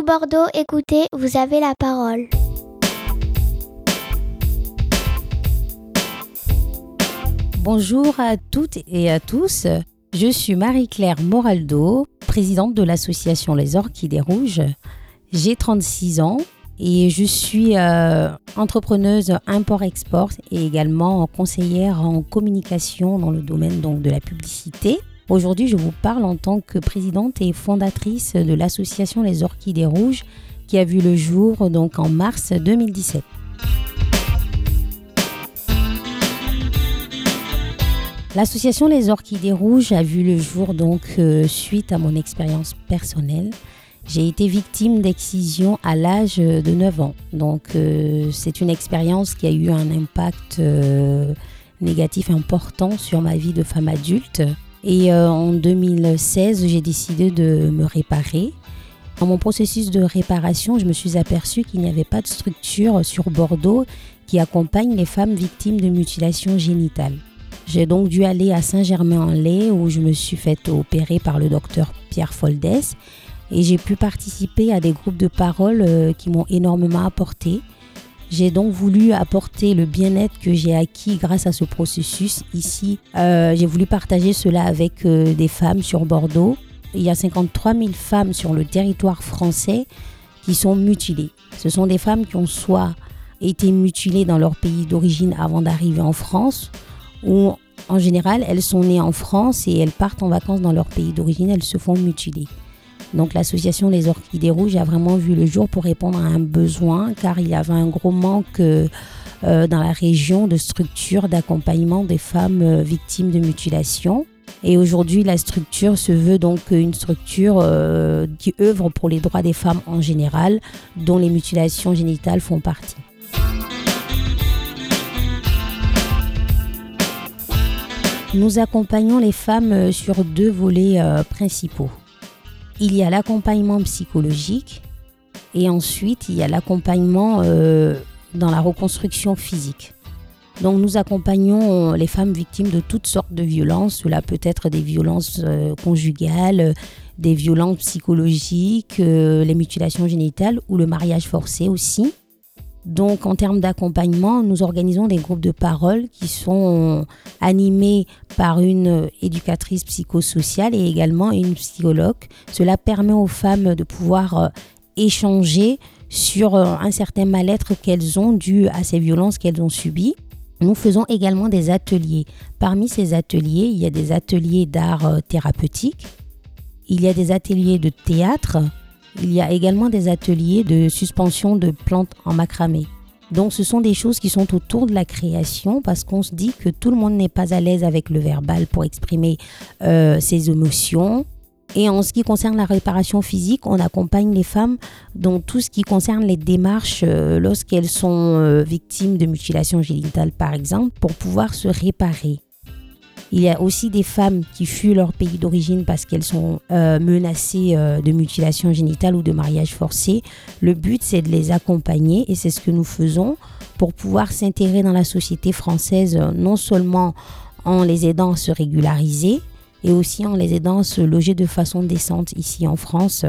Bordeaux, écoutez, vous avez la parole. Bonjour à toutes et à tous. Je suis Marie-Claire Moraldo, présidente de l'association Les Orchidées Rouges. J'ai 36 ans et je suis euh, entrepreneuse import-export et également conseillère en communication dans le domaine donc, de la publicité. Aujourd'hui, je vous parle en tant que présidente et fondatrice de l'association Les Orchidées Rouges qui a vu le jour donc en mars 2017. L'association Les Orchidées Rouges a vu le jour donc euh, suite à mon expérience personnelle. J'ai été victime d'excision à l'âge de 9 ans. Donc euh, c'est une expérience qui a eu un impact euh, négatif important sur ma vie de femme adulte. Et en 2016, j'ai décidé de me réparer. Dans mon processus de réparation, je me suis aperçue qu'il n'y avait pas de structure sur Bordeaux qui accompagne les femmes victimes de mutilations génitales. J'ai donc dû aller à Saint-Germain-en-Laye où je me suis fait opérer par le docteur Pierre Foldès et j'ai pu participer à des groupes de parole euh, qui m'ont énormément apporté. J'ai donc voulu apporter le bien-être que j'ai acquis grâce à ce processus ici. Euh, j'ai voulu partager cela avec euh, des femmes sur Bordeaux. Il y a 53 000 femmes sur le territoire français qui sont mutilées. Ce sont des femmes qui ont soit été mutilées dans leur pays d'origine avant d'arriver en France, ou en général, elles sont nées en France et elles partent en vacances dans leur pays d'origine, elles se font mutiler. Donc l'association Les Orchidées Rouges a vraiment vu le jour pour répondre à un besoin car il y avait un gros manque euh, dans la région de structures d'accompagnement des femmes euh, victimes de mutilation. Et aujourd'hui, la structure se veut donc une structure euh, qui œuvre pour les droits des femmes en général, dont les mutilations génitales font partie. Nous accompagnons les femmes euh, sur deux volets euh, principaux. Il y a l'accompagnement psychologique et ensuite il y a l'accompagnement euh, dans la reconstruction physique. Donc nous accompagnons les femmes victimes de toutes sortes de violences. Cela peut être des violences conjugales, des violences psychologiques, les mutilations génitales ou le mariage forcé aussi. Donc en termes d'accompagnement, nous organisons des groupes de parole qui sont animés par une éducatrice psychosociale et également une psychologue. Cela permet aux femmes de pouvoir euh, échanger sur euh, un certain mal-être qu'elles ont dû à ces violences qu'elles ont subies. Nous faisons également des ateliers. Parmi ces ateliers, il y a des ateliers d'art euh, thérapeutique, il y a des ateliers de théâtre, il y a également des ateliers de suspension de plantes en macramé. Donc ce sont des choses qui sont autour de la création parce qu'on se dit que tout le monde n'est pas à l'aise avec le verbal pour exprimer euh, ses émotions. Et en ce qui concerne la réparation physique, on accompagne les femmes dans tout ce qui concerne les démarches euh, lorsqu'elles sont euh, victimes de mutilations génitales par exemple pour pouvoir se réparer. Il y a aussi des femmes qui fuient leur pays d'origine parce qu'elles sont euh, menacées euh, de mutilation génitale ou de mariage forcé. Le but, c'est de les accompagner et c'est ce que nous faisons pour pouvoir s'intégrer dans la société française, non seulement en les aidant à se régulariser, et aussi en les aidant à se loger de façon décente ici en France.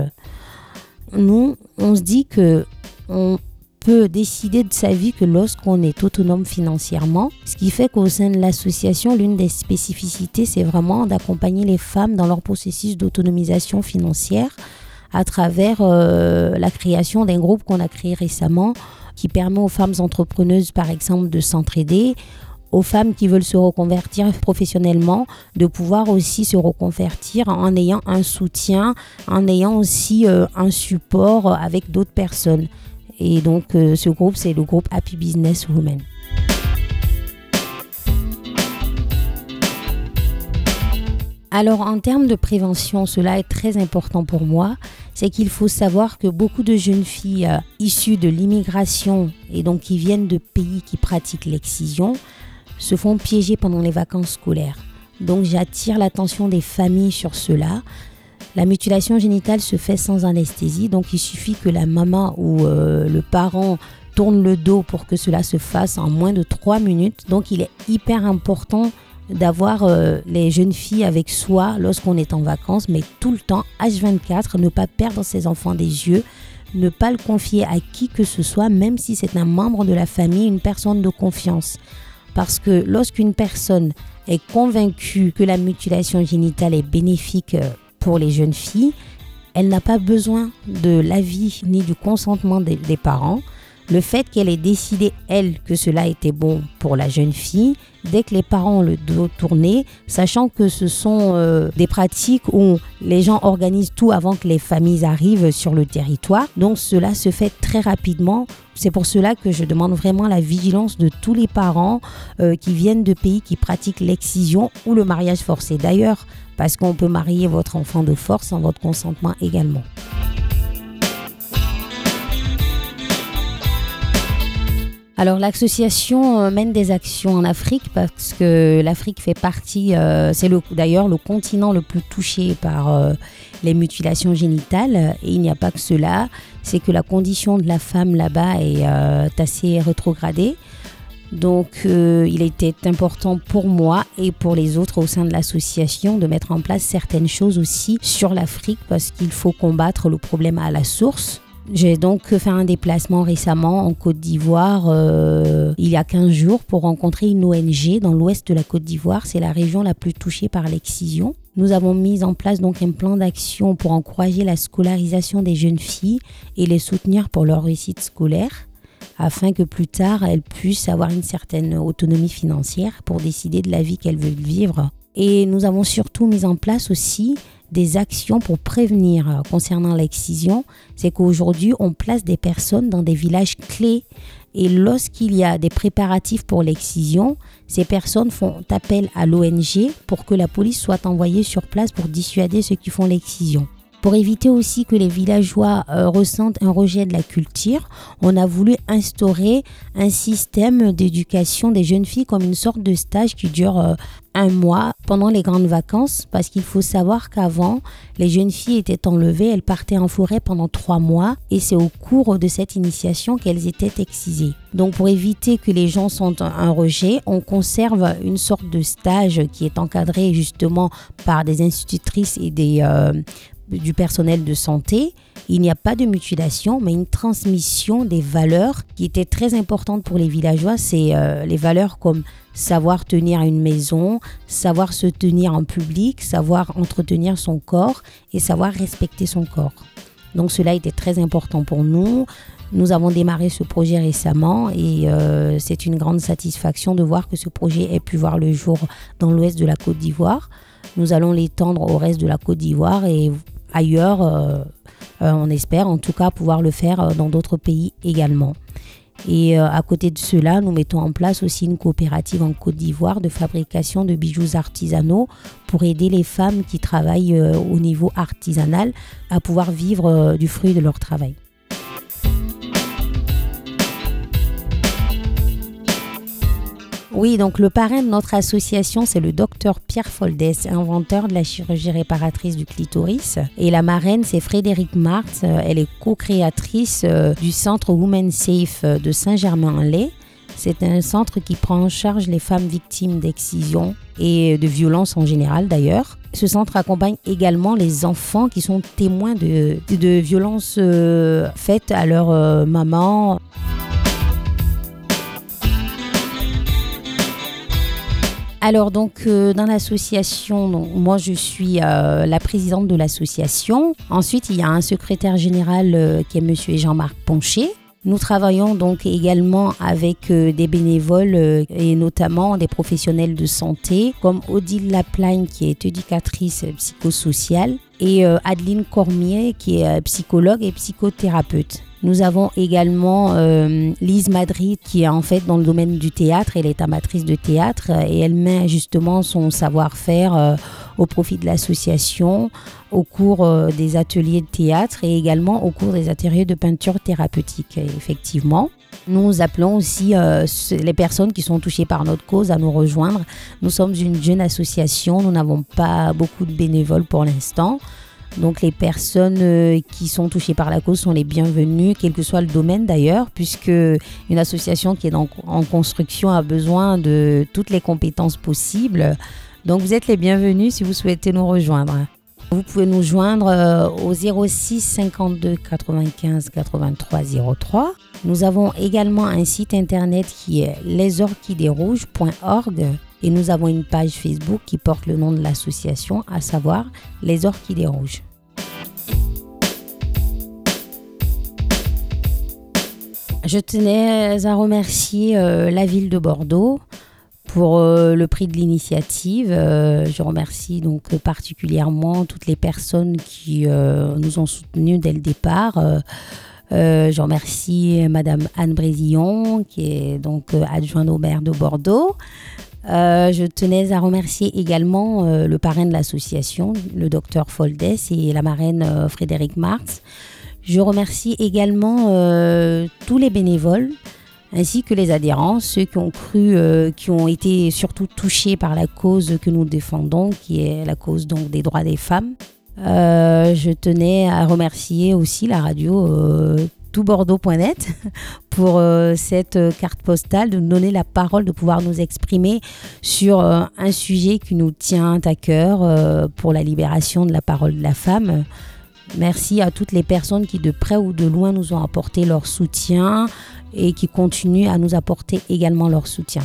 Nous, on se dit que on peut décider de sa vie que lorsqu'on est autonome financièrement. Ce qui fait qu'au sein de l'association, l'une des spécificités, c'est vraiment d'accompagner les femmes dans leur processus d'autonomisation financière à travers euh, la création d'un groupe qu'on a créé récemment qui permet aux femmes entrepreneuses, par exemple, de s'entraider aux femmes qui veulent se reconvertir professionnellement, de pouvoir aussi se reconvertir en ayant un soutien, en ayant aussi euh, un support avec d'autres personnes. Et donc euh, ce groupe, c'est le groupe Happy Business Women. Alors en termes de prévention, cela est très important pour moi, c'est qu'il faut savoir que beaucoup de jeunes filles euh, issues de l'immigration et donc qui viennent de pays qui pratiquent l'excision se font piéger pendant les vacances scolaires. Donc j'attire l'attention des familles sur cela. La mutilation génitale se fait sans anesthésie, donc il suffit que la maman ou euh, le parent tourne le dos pour que cela se fasse en moins de 3 minutes. Donc il est hyper important d'avoir euh, les jeunes filles avec soi lorsqu'on est en vacances, mais tout le temps, H24, ne pas perdre ses enfants des yeux, ne pas le confier à qui que ce soit, même si c'est un membre de la famille, une personne de confiance. Parce que lorsqu'une personne est convaincue que la mutilation génitale est bénéfique euh, pour les jeunes filles, elle n'a pas besoin de l'avis ni du consentement des, parents. Le fait qu'elle ait décidé, elle, que cela était bon pour la jeune fille, dès que les parents ont le dos tourné, sachant que ce sont euh, des pratiques où les gens organisent tout avant que les familles arrivent sur le territoire. Donc cela se fait très rapidement. C'est pour cela que je demande vraiment la vigilance de tous les parents euh, qui viennent de pays qui pratiquent l'excision ou le mariage forcé. D'ailleurs, parce qu'on peut marier votre enfant de force sans votre consentement également. Alors l'association euh, mène des actions en Afrique parce que l'Afrique fait partie, euh, c'est d'ailleurs le continent le plus touché par euh, les mutilations génitales. Et il n'y a pas que cela, c'est que la condition de la femme là-bas est assez rétrogradée. Donc il était important pour moi et pour les autres au sein de l'association de mettre en place certaines choses aussi sur l'Afrique parce qu'il faut combattre le problème à la source. J'ai donc fait un déplacement récemment en Côte d'Ivoire euh, il y a 15 jours pour rencontrer une ONG dans l'ouest de la Côte d'Ivoire. C'est la région la plus touchée par l'excision. Nous avons mis en place donc un plan d'action pour encourager la scolarisation des jeunes filles et les soutenir pour leur réussite scolaire afin que plus tard elles puissent avoir une certaine autonomie financière pour décider de la vie qu'elles veulent vivre. Et nous avons surtout mis en place aussi des actions pour prévenir euh, concernant l'excision, c'est qu'aujourd'hui, on place des personnes dans des villages clés. Et lorsqu'il y a des préparatifs pour l'excision, ces personnes font appel à l'ONG pour que la police soit envoyée sur place pour dissuader ceux qui font l'excision. Pour éviter aussi que les villageois euh, ressentent un rejet de la culture, on a voulu instaurer un système d'éducation des jeunes filles comme une sorte de stage qui dure euh, un mois pendant les grandes vacances parce qu'il faut savoir qu'avant, les jeunes filles étaient enlevées, elles partaient en forêt pendant trois mois et c'est au cours de cette initiation qu'elles étaient excisées. Donc pour éviter que les gens sentent un rejet, on conserve une sorte de stage qui est encadré justement par des institutrices et des euh, du personnel de santé, il n'y a pas de mutilation, mais une transmission des valeurs qui étaient très importantes pour les villageois. C'est euh, les valeurs comme savoir tenir une maison, savoir se tenir en public, savoir entretenir son corps et savoir respecter son corps. Donc cela était très important pour nous. Nous avons démarré ce projet récemment et euh, c'est une grande satisfaction de voir que ce projet ait pu voir le jour dans l'ouest de la Côte d'Ivoire. Nous allons l'étendre au reste de la Côte d'Ivoire et ailleurs. Euh, on espère en tout cas pouvoir le faire euh, dans d'autres pays également. Et à côté de cela, nous mettons en place aussi une coopérative en Côte d'Ivoire de fabrication de bijoux artisanaux pour aider les femmes qui travaillent au niveau artisanal à pouvoir vivre du fruit de leur travail. Oui, donc le parrain de notre association, c'est le docteur Pierre Foldès, inventeur de la chirurgie réparatrice du clitoris. Et la marraine, c'est Frédéric. Euh, elle est co-créatrice euh, du centre Women Safe euh, de Saint-Germain-en-Laye. C'est un centre qui prend en charge les femmes victimes d'excision et de violences en général d'ailleurs. Ce centre accompagne également les enfants qui sont témoins de, de violences faites à leur maman. Alors donc euh, dans l'association, moi je suis euh, la présidente de l'association. Ensuite il y a un secrétaire général euh, qui est Monsieur Jean-Marc Poncher. Nous travaillons donc également avec des bénévoles et notamment des professionnels de santé comme Odile Laplagne qui est éducatrice psychosociale et Adeline Cormier qui est psychologue et psychothérapeute. Nous avons également euh, Lise Madrid qui est en fait dans le domaine du théâtre. Elle est amatrice de théâtre et elle met justement son savoir-faire euh, au profit de l'association au cours euh, des ateliers de théâtre et également au cours des ateliers de peinture thérapeutique, effectivement. Nous appelons aussi les personnes qui sont touchées par notre cause à nous rejoindre. Nous sommes une jeune association, nous n'avons pas beaucoup de bénévoles pour l'instant. Donc les personnes euh, qui sont touchées par la cause sont les bienvenues, quel que soit le domaine d'ailleurs, puisque une association qui est en, construction a besoin de toutes les compétences possibles. Donc vous êtes les bienvenus si vous souhaitez nous rejoindre. Vous pouvez nous joindre euh, au 06 52 95 83 03. Nous avons également un site internet qui est lesorchidéesrouges.org et nous avons une page Facebook qui porte le nom de l'association, à savoir Les Orchidées Rouges. Je tenais à remercier euh, la ville de Bordeaux pour euh, le prix de l'initiative. Euh, je remercie donc particulièrement toutes les personnes qui nous ont soutenus dès le départ. je remercie Madame Anne Brésillon, qui est donc adjointe au maire de Bordeaux. Euh, je tenais à remercier également euh, le parrain de l'association, le docteur Foldes et la marraine euh, Frédéric Marx. Je remercie également tous les bénévoles ainsi que les adhérents, ceux qui ont cru, qui ont été surtout touchés par la cause que nous défendons, qui est la cause donc des droits des femmes. je tenais à remercier aussi la radio toutbordeaux.net pour euh, cette euh, carte postale, de nous donner la parole, de pouvoir nous exprimer sur euh, un sujet qui nous tient à cœur pour la libération de la parole de la femme. Merci à toutes les personnes qui de près ou de loin nous ont apporté leur soutien et qui continuent à nous apporter également leur soutien.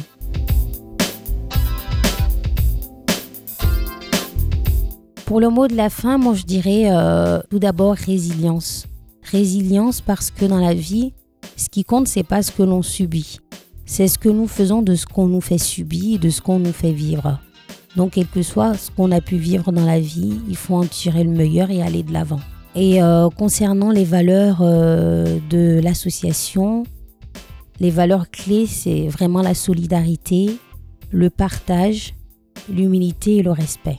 Pour le mot de la fin, moi je dirais tout d'abord résilience. Résilience parce que dans la vie, ce qui compte, c'est pas ce que l'on subit. C'est ce que nous faisons de ce qu'on nous fait subir de ce qu'on nous fait vivre. Donc, quel que soit ce qu'on a pu vivre dans la vie, il faut en tirer le meilleur et aller de l'avant. Et euh, concernant les valeurs euh, de l'association, les valeurs clés, c'est vraiment la solidarité, le partage, l'humilité et le respect.